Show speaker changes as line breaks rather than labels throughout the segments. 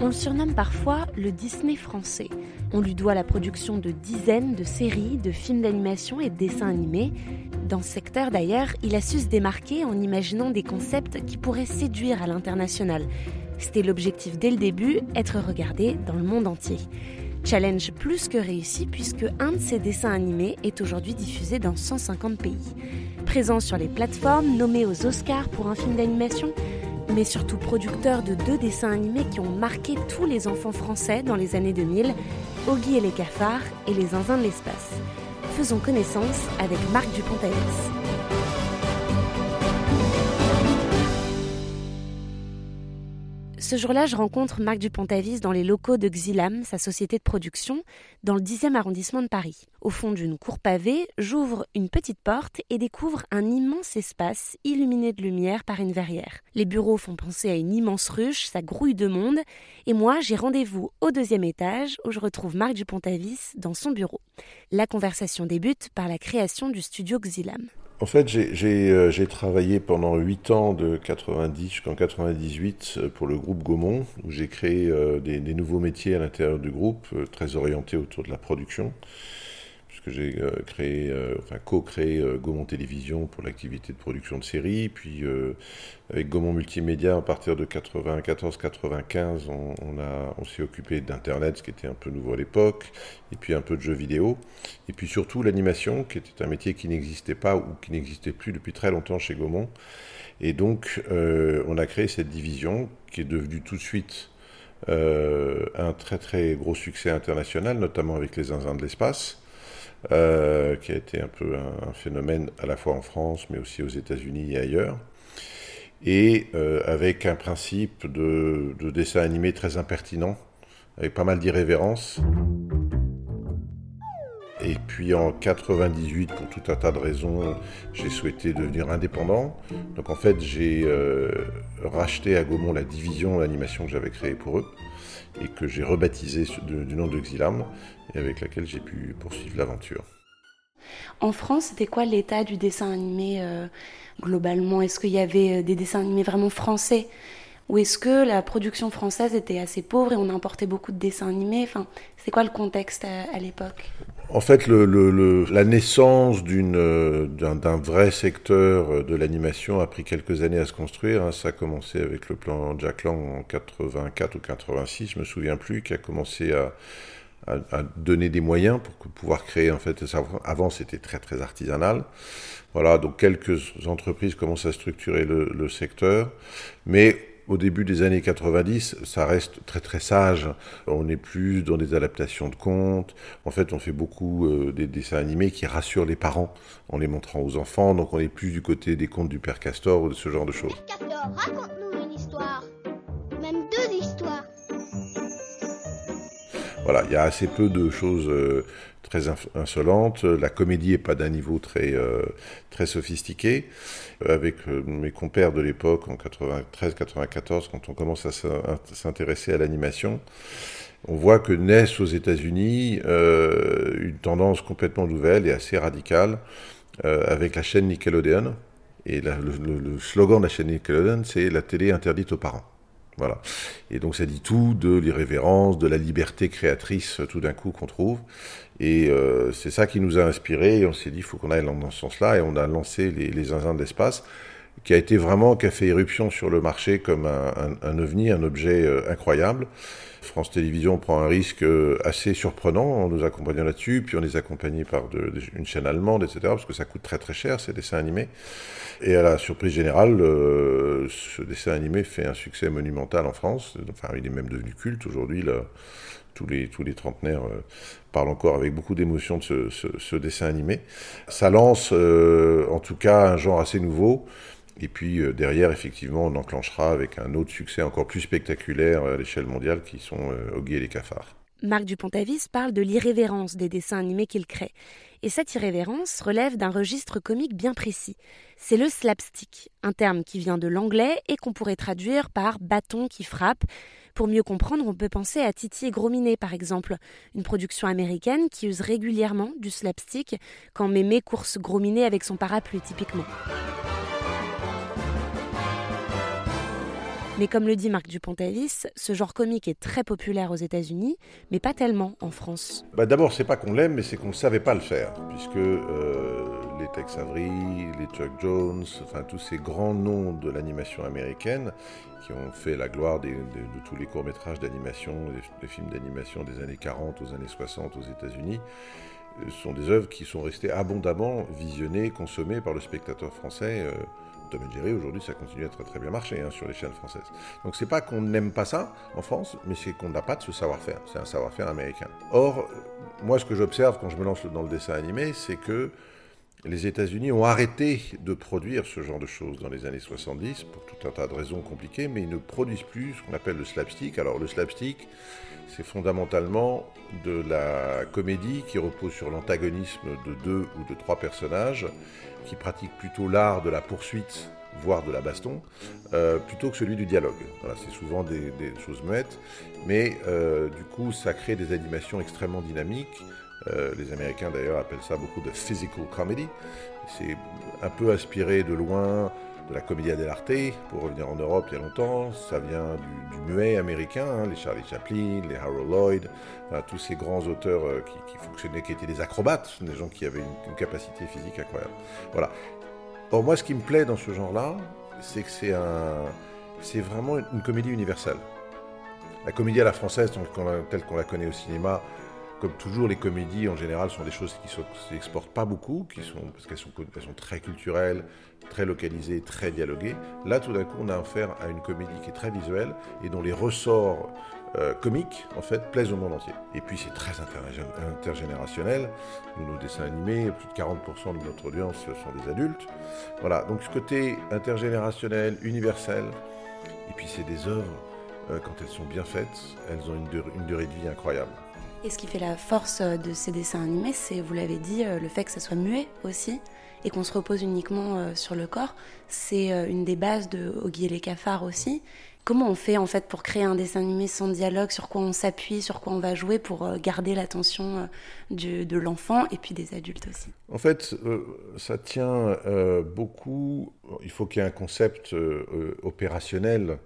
On le surnomme parfois le Disney français. On lui doit la production de dizaines de séries, de films d'animation et de dessins animés. Dans ce secteur d'ailleurs, il a su se démarquer en imaginant des concepts qui pourraient séduire à l'international. C'était l'objectif dès le début, être regardé dans le monde entier. Challenge plus que réussi puisque un de ses dessins animés est aujourd'hui diffusé dans 150 pays. Présent sur les plateformes, nommé aux Oscars pour un film d'animation, mais surtout producteur de deux dessins animés qui ont marqué tous les enfants français dans les années 2000, Oggy et les cafards et les zinzins de l'espace. Faisons connaissance avec Marc Dupont-Avis. Ce jour-là, je rencontre Marc Dupont-Avis dans les locaux de Xilam, sa société de production, dans le 10e arrondissement de Paris. Au fond d'une cour pavée, j'ouvre une petite porte et découvre un immense espace illuminé de lumière par une verrière. Les bureaux font penser à une immense ruche, ça grouille de monde, et moi j'ai rendez-vous au deuxième étage où je retrouve Marc Dupont-Avis dans son bureau. La conversation débute par la création du studio Xilam.
En fait, euh, j'ai travaillé pendant 8 ans, de 90 jusqu'en 98, euh, pour le groupe Gaumont, où j'ai créé euh, des, nouveaux métiers à l'intérieur du groupe, très orientés autour de la production j'ai euh, créé, euh, enfin co-créé euh, Gaumont Télévision pour l'activité de production de séries, puis avec Gaumont Multimédia à partir de 94-95, on, on s'est occupé d'Internet, ce qui était un peu nouveau à l'époque, et puis un peu de jeux vidéo, et puis surtout l'animation, qui était un métier qui n'existait pas ou qui n'existait plus depuis très longtemps chez Gaumont. Et donc, on a créé cette division qui est devenue tout de suite un très très gros succès international, notamment avec les zinzins de l'espace. Euh, qui a été un peu un, phénomène à la fois en France, mais aussi aux États-Unis et ailleurs. Et euh, avec un principe de, dessin animé très impertinent, avec pas mal d'irrévérence. Et puis en 98, pour tout un tas de raisons, j'ai souhaité devenir indépendant. Donc en fait, j'ai euh, racheté à Gaumont la division d'animation que j'avais créée pour eux et que j'ai rebaptisée du nom de Xilam et avec laquelle j'ai pu poursuivre l'aventure.
En France, c'était quoi l'état du dessin animé euh, globalement? Est-ce qu'il y avait euh, des dessins animés vraiment français? Ou est-ce que la production française était assez pauvre et on importait beaucoup de dessins animés? Enfin, C'est quoi le contexte à, l'époque?
En fait, le, la naissance euh, d'un vrai secteur de l'animation a pris quelques années à se construire. Hein. Ça a commencé avec le plan Jack Lang en 84 ou 86, je me souviens plus, qui a commencé à, à, donner des moyens pour pouvoir créer en fait avant c'était très très artisanal voilà donc quelques entreprises commencent à structurer le, secteur mais au début des années 90, ça reste très très sage. On est plus dans des adaptations de contes. En fait, on fait beaucoup euh, des dessins animés qui rassurent les parents en les montrant aux enfants. Donc, on est plus du côté des contes du Père Castor ou de ce genre de choses.
Père Castor, raconte-nous une histoire.
Voilà, il y a assez peu de choses euh, très insolentes. La comédie n'est pas d'un niveau très, euh, sophistiqué. Euh, avec mes compères de l'époque, en 93-94, quand on commence à s'intéresser à l'animation, on voit que naissent aux États-Unis une tendance complètement nouvelle et assez radicale avec la chaîne Nickelodeon. Et le slogan de la chaîne Nickelodeon, c'est la télé interdite aux parents. Voilà. Et donc ça dit tout de l'irrévérence, de la liberté créatrice euh, tout d'un coup qu'on trouve. Et euh, c'est ça qui nous a inspiré. Et on s'est dit, il faut qu'on aille dans ce sens-là. Et on a lancé les, les zinzins l'espace, qui a été vraiment, qui a fait éruption sur le marché comme un, un, ovni, un objet euh, incroyable. France Télévisions prend un risque assez surprenant en nous accompagnant là-dessus, puis on les accompagnait par une chaîne allemande, etc., parce que ça coûte très très cher ces dessins animés. Et à la surprise générale, euh, ce dessin animé fait un succès monumental en France. Enfin, il est même devenu culte aujourd'hui. tous les, tous les trentenaires parlent encore avec beaucoup d'émotion de ce, dessin animé. Ça lance en tout cas un genre assez nouveau. Et puis derrière, effectivement, on enclenchera avec un autre succès encore plus spectaculaire à l'échelle mondiale qui sont Oggy et les cafards.
Marc Dupont-Avis parle de l'irrévérence des dessins animés qu'il crée. Et cette irrévérence relève d'un registre comique bien précis. C'est le slapstick, un terme qui vient de l'anglais et qu'on pourrait traduire par bâton qui frappe. Pour mieux comprendre, on peut penser à Titi et Grominet, par exemple, une production américaine qui use régulièrement du slapstick quand Mémé course Grominet avec son parapluie, typiquement. Mais comme le dit Marc Dupont-Avis, ce genre comique est très populaire aux États-Unis, mais pas tellement en France.
Bah D'abord, c'est pas qu'on l'aime, mais c'est qu'on ne savait pas le faire, puisque euh, les Tex Avery, les Chuck Jones, enfin tous ces grands noms de l'animation américaine qui ont fait la gloire de, tous les courts-métrages d'animation, les, films d'animation des années 40 aux années 60 aux États-Unis, sont des œuvres qui sont restées abondamment visionnées, consommées par le spectateur français. Euh, Tom et Jerry, aujourd'hui, ça continue à très très bien marcher hein, sur les chaînes françaises. Donc c'est pas qu'on n'aime pas ça en France, mais c'est qu'on n'a pas de ce savoir-faire. C'est un savoir-faire américain. Or, moi, ce que j'observe quand je me lance dans le dessin animé, c'est que les États-Unis ont arrêté de produire ce genre de choses dans les années 70 pour tout un tas de raisons compliquées, mais ils ne produisent plus ce qu'on appelle le slapstick. Alors le slapstick, c'est fondamentalement de la comédie qui repose sur l'antagonisme de deux ou de trois personnages qui pratiquent plutôt l'art de la poursuite voire de la baston, euh, plutôt que celui du dialogue. Voilà, c'est souvent des, choses muettes, mais euh, du coup, ça crée des animations extrêmement dynamiques. Euh, les Américains d'ailleurs appellent ça beaucoup de physical comedy. C'est un peu inspiré de loin de la comédie dell'arte, pour revenir en Europe il y a longtemps. Ça vient du, muet américain, hein, les Charlie Chaplin, les Harold Lloyd, tous ces grands auteurs euh, qui, fonctionnaient, qui étaient des acrobates, des gens qui avaient une, capacité physique incroyable. Voilà. Or, moi, ce qui me plaît dans ce genre-là, c'est que c'est un, c'est vraiment une comédie universelle. La comédie à la française, telle qu'on la connaît au cinéma, comme toujours, les comédies en général sont des choses qui ne s'exportent pas beaucoup, qui sont, parce qu'elles sont, très culturelles, très localisées, très dialoguées. Là, tout d'un coup, on a affaire à une comédie qui est très visuelle et dont les ressorts euh, comiques, en fait, plaisent au monde entier. Et puis, c'est très intergénérationnel. Nos dessins animés, plus de 40% de notre audience sont des adultes. Voilà, donc ce côté intergénérationnel, universel, et puis c'est des œuvres, euh, quand elles sont bien faites, elles ont une durée de vie incroyable.
Et ce qui fait la force euh, de ces dessins animés, c'est, vous l'avez dit, euh, le fait que ça soit muet aussi et qu'on se repose uniquement euh, sur le corps. C'est une des bases de Oggy et les cafards aussi. Comment on fait en fait pour créer un dessin animé sans dialogue Sur quoi on s'appuie Sur quoi on va jouer pour garder l'attention de l'enfant et puis des adultes aussi?
En fait, ça tient beaucoup. Il faut qu'il y ait un concept opérationnel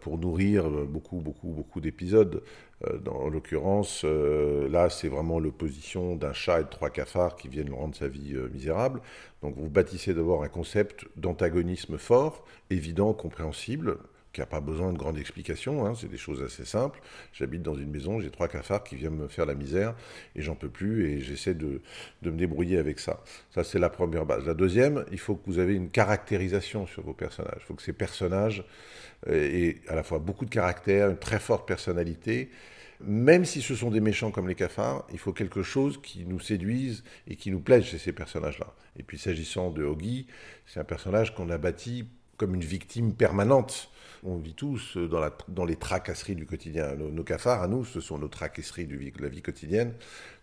pour nourrir beaucoup, beaucoup, beaucoup d'épisodes. Euh, en l'occurrence, euh, là, c'est vraiment l'opposition d'un chat et de trois cafards qui viennent rendre sa vie euh, misérable. Donc vous bâtissez d'abord un concept d'antagonisme fort, évident, compréhensible, qui n'a pas besoin de grandes explications, hein, c'est des choses assez simples. J'habite dans une maison, j'ai trois cafards qui viennent me faire la misère et j'en peux plus et j'essaie de, de, me débrouiller avec ça. Ça, c'est la première base. La deuxième, il faut que vous avez une caractérisation sur vos personnages. Il faut que ces personnages aient à la fois beaucoup de caractère, une très forte personnalité même si ce sont des méchants comme les cafards, il faut quelque chose qui nous séduise et qui nous plaise chez ces personnages-là. Et puis s'agissant de Oggy, c'est un personnage qu'on a bâti comme une victime permanente. On vit tous dans, les tracasseries du quotidien. Nos, cafards, à nous, ce sont nos tracasseries de la vie quotidienne.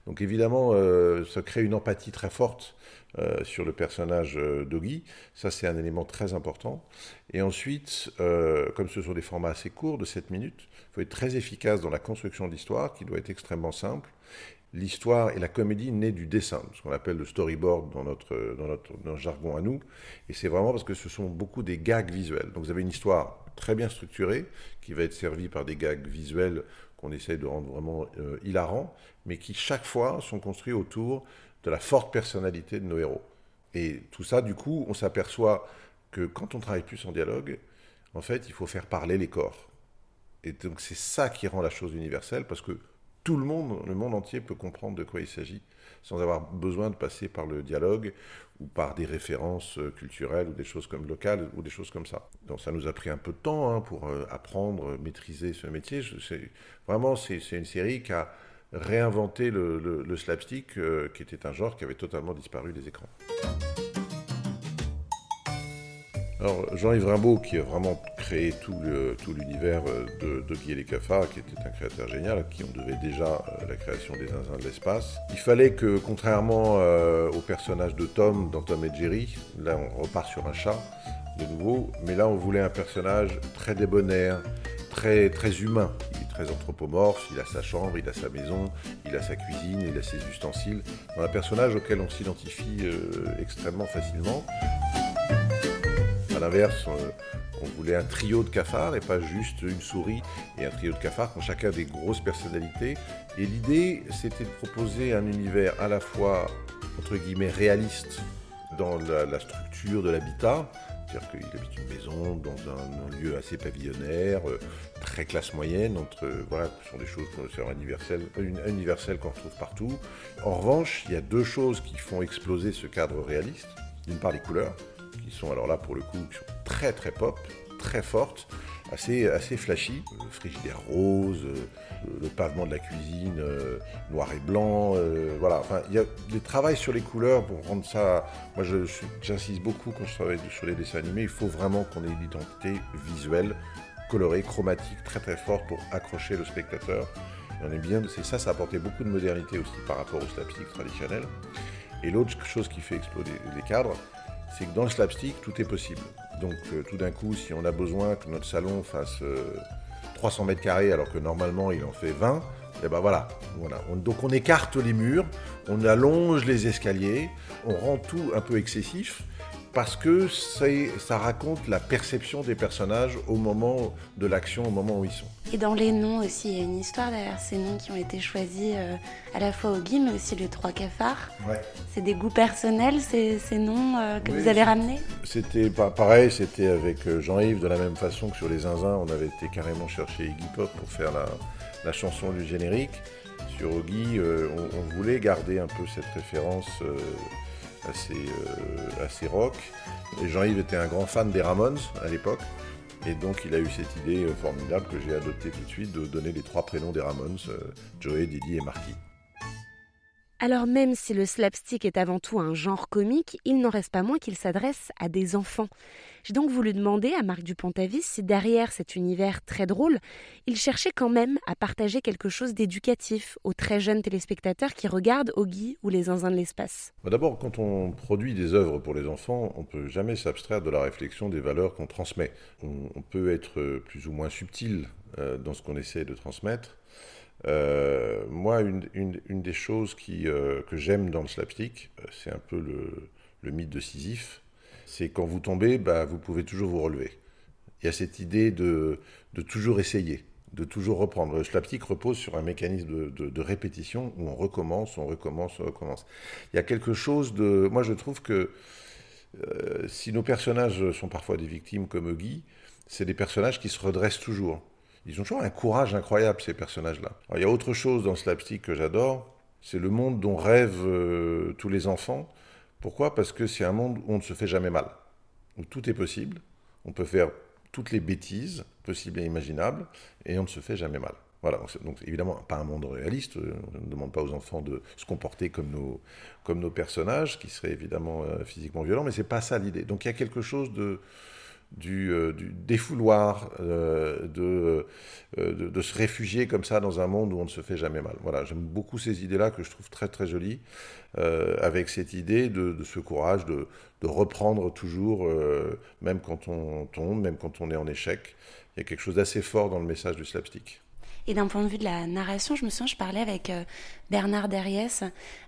Donc évidemment, euh, ça crée une empathie très forte euh, sur le personnage euh, d'Oggy. Ça, c'est un élément très important. Et ensuite, comme ce sont des formats assez courts, de 7 minutes, il faut être très efficace dans la construction de l'histoire, qui doit être extrêmement simple. L'histoire et la comédie naît du dessin, ce qu'on appelle le storyboard dans notre, jargon à nous. Et c'est vraiment parce que ce sont beaucoup des gags visuels. Donc vous avez une histoire très bien structurée, qui va être servie par des gags visuels qu'on essaye de rendre vraiment euh, hilarants, mais qui chaque fois sont construits autour de la forte personnalité de nos héros. Et tout ça, du coup, on s'aperçoit que quand on travaille plus en dialogue, en fait, il faut faire parler les corps. Et donc c'est ça qui rend la chose universelle, parce que tout le monde, le monde entier peut comprendre de quoi il s'agit, sans avoir besoin de passer par le dialogue ou par des références euh, culturelles ou des choses comme locales ou des choses comme ça. Donc ça nous a pris un peu de temps hein, pour euh, apprendre, maîtriser ce métier. vraiment, c'est une série qui a réinventé le, slapstick, euh, qui était un genre qui avait totalement disparu des écrans. Alors, Jean-Yves Rimbaud, qui a vraiment créé tout l'univers euh, de, Guy et les cafards, qui était un créateur génial, qui on devait déjà euh, la création des zinzins de l'espace. Il fallait que, contrairement au personnage de Tom dans Tom et Jerry, là on repart sur un chat de nouveau, mais là on voulait un personnage très débonnaire, très, très humain très anthropomorphe, il a sa chambre, il a sa maison, il a sa cuisine, il a ses ustensiles. un personnage auquel on s'identifie euh, extrêmement facilement. A l'inverse, euh, on voulait un trio de cafards et pas juste une souris et un trio de cafards qui ont chacun des grosses personnalités. Et l'idée, c'était de proposer un univers à la fois, entre guillemets, réaliste dans la structure de l'habitat, c'est-à-dire qu'il habite une maison dans un, lieu assez pavillonnaire, euh, très classe moyenne, entre, voilà, ce sont des choses universelles, universelles qu'on retrouve partout. En revanche, il y a deux choses qui font exploser ce cadre réaliste. D'une part, les couleurs, qui sont alors là pour le coup, qui sont très très pop, très fortes assez, assez flashy. Le frigidaire rose, euh, le pavement de la cuisine euh, noir et blanc. Euh, voilà, enfin, il y a des travails sur les couleurs pour rendre ça. Moi, j'insiste beaucoup quand je travaille sur les dessins animés. Il faut vraiment qu'on ait une identité visuelle, colorée, chromatique très très forte pour accrocher le spectateur. on est bien, c'est ça, ça a apporté beaucoup de modernité aussi par rapport au slapstick traditionnel. Et l'autre chose qui fait exploser les cadres, c'est que dans le slapstick, tout est possible. Donc euh, tout d'un coup, si on a besoin que notre salon fasse 300 euh, mètres carrés alors que normalement il en fait 20, et eh ben voilà. voilà. donc on écarte les murs, on allonge les escaliers, on rend tout un peu excessif parce que ça raconte la perception des personnages au moment de l'action, au moment où ils sont.
Et dans les noms aussi, il y a une histoire derrière ces noms qui ont été choisis euh, à la fois au Guy, mais aussi les trois cafards.
Ouais.
C'est des goûts personnels, ces, ces noms euh, que vous avez ramenés?
C'était pareil, c'était avec euh, Jean-Yves, de la même façon que sur les zinzins, on avait été carrément chercher Iggy Pop pour faire la, la chanson du générique. Sur on, on, voulait garder un peu cette référence assez, euh, assez rock. Jean-Yves était un grand fan des Ramones à l'époque. Et donc il a eu cette idée euh, formidable que j'ai adoptée tout de suite de donner les trois prénoms des Ramones, euh, Joey, Didi et Marty.
Alors même si le slapstick est avant tout un genre comique, il n'en reste pas moins qu'il s'adresse à des enfants. J'ai donc voulu demander à Marc Dupont-Avis si derrière cet univers très drôle, il cherchait quand même à partager quelque chose d'éducatif aux très jeunes téléspectateurs qui regardent Oggy ou les zinzins de l'espace.
Bah, d'abord, quand on produit des œuvres pour les enfants, on ne peut jamais s'abstraire de la réflexion des valeurs qu'on transmet. On, peut être plus ou moins subtil euh, dans ce qu'on essaie de transmettre. Euh, moi, une, des choses euh, que j'aime dans le slapstick, c'est un peu le, mythe de Sisyphe, c'est quand vous tombez, bah, vous pouvez toujours vous relever. Il y a cette idée de, toujours essayer, de toujours reprendre. Le slapstick repose sur un mécanisme de, répétition où on recommence, on recommence, on recommence. Il y a quelque chose de... Moi, je trouve que si nos personnages sont parfois des victimes comme Guy, c'est des personnages qui se redressent toujours. Ils ont toujours un courage incroyable, ces personnages-là. Il y a autre chose dans slapstick que j'adore, c'est le monde dont rêvent euh, tous les enfants. Pourquoi? Parce que c'est un monde où on ne se fait jamais mal, où tout est possible, on peut faire toutes les bêtises possibles et imaginables, et on ne se fait jamais mal. Voilà, donc évidemment pas un monde réaliste, euh, on ne demande pas aux enfants de se comporter comme nos, comme nos personnages, qui seraient évidemment euh, physiquement violents, mais c'est pas ça l'idée. Donc il y a quelque chose de, du, euh, du défouloir, euh, euh, de, de, se réfugier comme ça dans un monde où on ne se fait jamais mal. Voilà, j'aime beaucoup ces idées-là que je trouve très très jolies, avec cette idée de, ce courage de, reprendre toujours, même quand on tombe, même quand on est en échec. Il y a quelque chose d'assez fort dans le message du slapstick.
Et d'un point de vue de la narration, je me souviens, je parlais avec Bernard Derriès,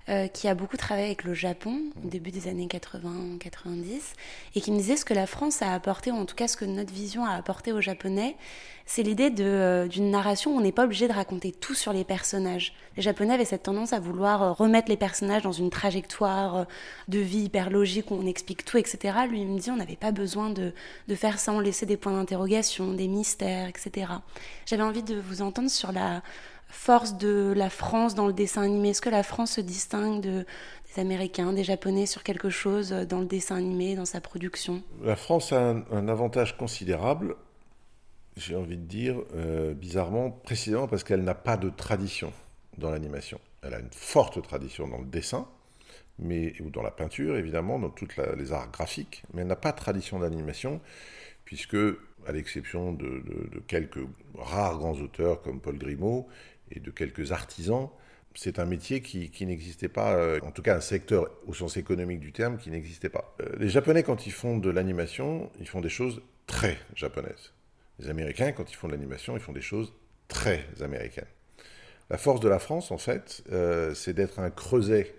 euh, qui a beaucoup travaillé avec le Japon au début des années 80-90, et qui me disait ce que la France a apporté, ou en tout cas ce que notre vision a apporté aux Japonais, c'est l'idée euh, d'une narration où on n'est pas obligé de raconter tout sur les personnages. Les Japonais avaient cette tendance à vouloir euh, remettre les personnages dans une trajectoire de vie hyper logique où on explique tout, etc. Lui, il me dit on n'avait pas besoin de, de faire ça, on laissait des points d'interrogation, des mystères, etc. J'avais envie de vous entendre sur la force de la France dans le dessin animé Est-ce que la France se distingue de, des Américains, des Japonais sur quelque chose dans le dessin animé, dans sa production?
La France a un, avantage considérable, j'ai envie de dire, euh, bizarrement, précisément parce qu'elle n'a pas de tradition dans l'animation. Elle a une forte tradition dans le dessin, mais, ou dans la peinture, évidemment, dans tous les arts graphiques, mais elle n'a pas de tradition d'animation, puisque, à l'exception de, quelques rares grands auteurs comme Paul Grimaud et de quelques artisans, c'est un métier qui, n'existait pas, euh, en tout cas un secteur au sens économique du terme qui n'existait pas. Euh, les Japonais, quand ils font de l'animation, ils font des choses très japonaises. Les Américains, quand ils font de l'animation, ils font des choses très américaines. La force de la France, en fait, euh, c'est d'être un creuset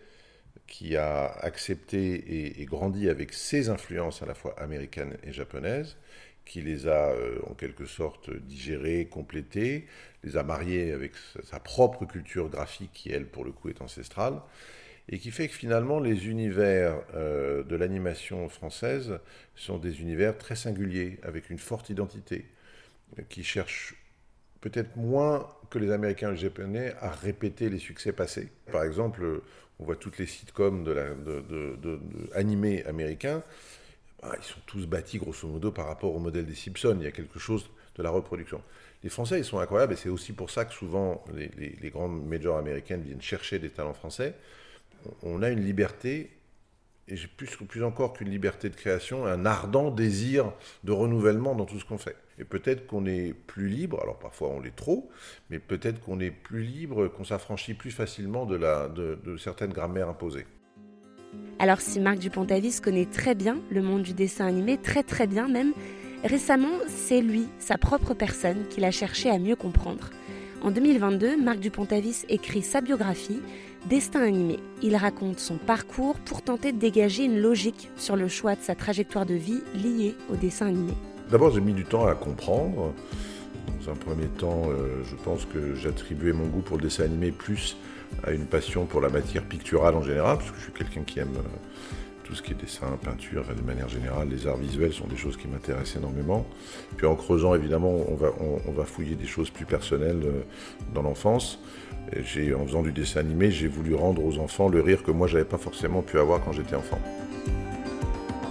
qui a accepté et, grandi avec ses influences à la fois américaines et japonaises, qui les a euh, en quelque sorte digérées, complétées, les a mariées avec sa propre culture graphique qui, elle, pour le coup, est ancestrale, et qui fait que finalement les univers euh, de l'animation française sont des univers très singuliers, avec une forte identité, qui cherchent peut-être moins que les Américains et les Japonais à répéter les succès passés. Par exemple, on voit toutes les sitcoms de de, animés américains, ah, ils sont tous bâtis grosso modo par rapport au modèle des Simpsons. Il y a quelque chose de la reproduction. Les Français, ils sont incroyables et c'est aussi pour ça que souvent les, les, grandes majors américaines viennent chercher des talents français. On a une liberté, et plus, plus encore qu'une liberté de création, un ardent désir de renouvellement dans tout ce qu'on fait. Et peut-être qu'on est plus libre, alors parfois on l'est trop, mais peut-être qu'on est plus libre, qu'on s'affranchit plus facilement de, la, de, certaines grammaires imposées.
Alors si Marc Dupont-Avis connaît très bien le monde du dessin animé, très très bien même, récemment c'est lui, sa propre personne, qu'il a cherché à mieux comprendre. En 2022, Marc Dupont-Avis écrit sa biographie, Destin animé. Il raconte son parcours pour tenter de dégager une logique sur le choix de sa trajectoire de vie liée au dessin animé.
D'abord, j'ai mis du temps à comprendre. Dans un premier temps, euh, je pense que j'attribuais mon goût pour le dessin animé plus à une passion pour la matière picturale en général, parce que je suis quelqu'un qui aime euh, tout ce qui est dessin, peinture, de manière générale, les arts visuels sont des choses qui m'intéressent énormément. Puis en creusant, évidemment, on va, fouiller des choses plus personnelles euh, dans l'enfance. En faisant du dessin animé, j'ai voulu rendre aux enfants le rire que moi, j'avais pas forcément pu avoir quand j'étais enfant.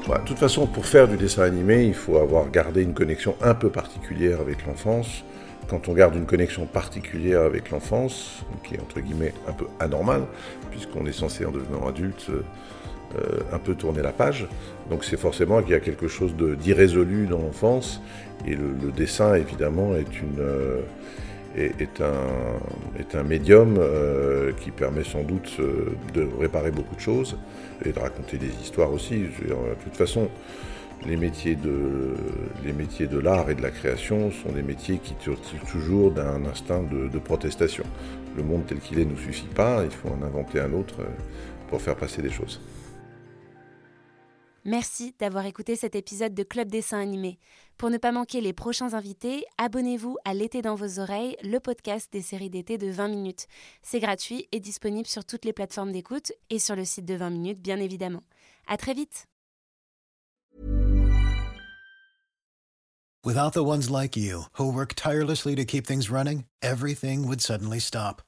De toute façon, pour faire du dessin animé, il faut avoir gardé une connexion un peu particulière avec l'enfance. Quand on garde une connexion particulière avec l'enfance, qui est entre guillemets un peu anormale, puisqu'on est censé en devenant adulte euh, un peu tourner la page, donc c'est forcément qu'il y a quelque chose d'irrésolu dans l'enfance, et le, dessin évidemment est une... Euh, est, un, est un médium euh, qui permet sans doute de réparer beaucoup de choses et de raconter des histoires aussi. de toute façon, les métiers de, l'art et de la création sont des métiers qui tirent toujours d'un instinct de, de, protestation. Le monde tel qu'il est ne nous suffit pas, il faut en inventer un autre euh, pour faire passer des choses.
Merci d'avoir écouté cet épisode de Club Dessin Animé. Pour ne pas manquer les prochains invités, abonnez-vous à L'été dans vos oreilles, le podcast des séries d'été de 20 minutes. C'est gratuit et disponible sur toutes les plateformes d'écoute et sur le site de 20 minutes, bien évidemment. À très vite! Without the ones like you, who work tirelessly to keep things running, everything would suddenly stop.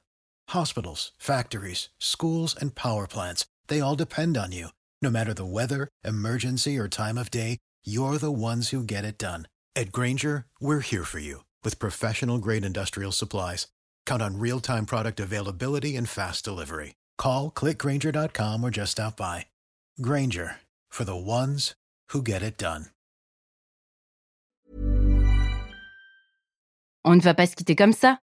Hospitals, factories, schools, and power plants, they all depend on you. No matter the weather, emergency, or time of day, you're the ones who get it done. At Granger, we're here for you with professional grade industrial supplies. Count on real time product availability and fast delivery. Call clickgranger.com or just stop by. Granger for the ones who get it done. On ne va pas se quitter comme ça.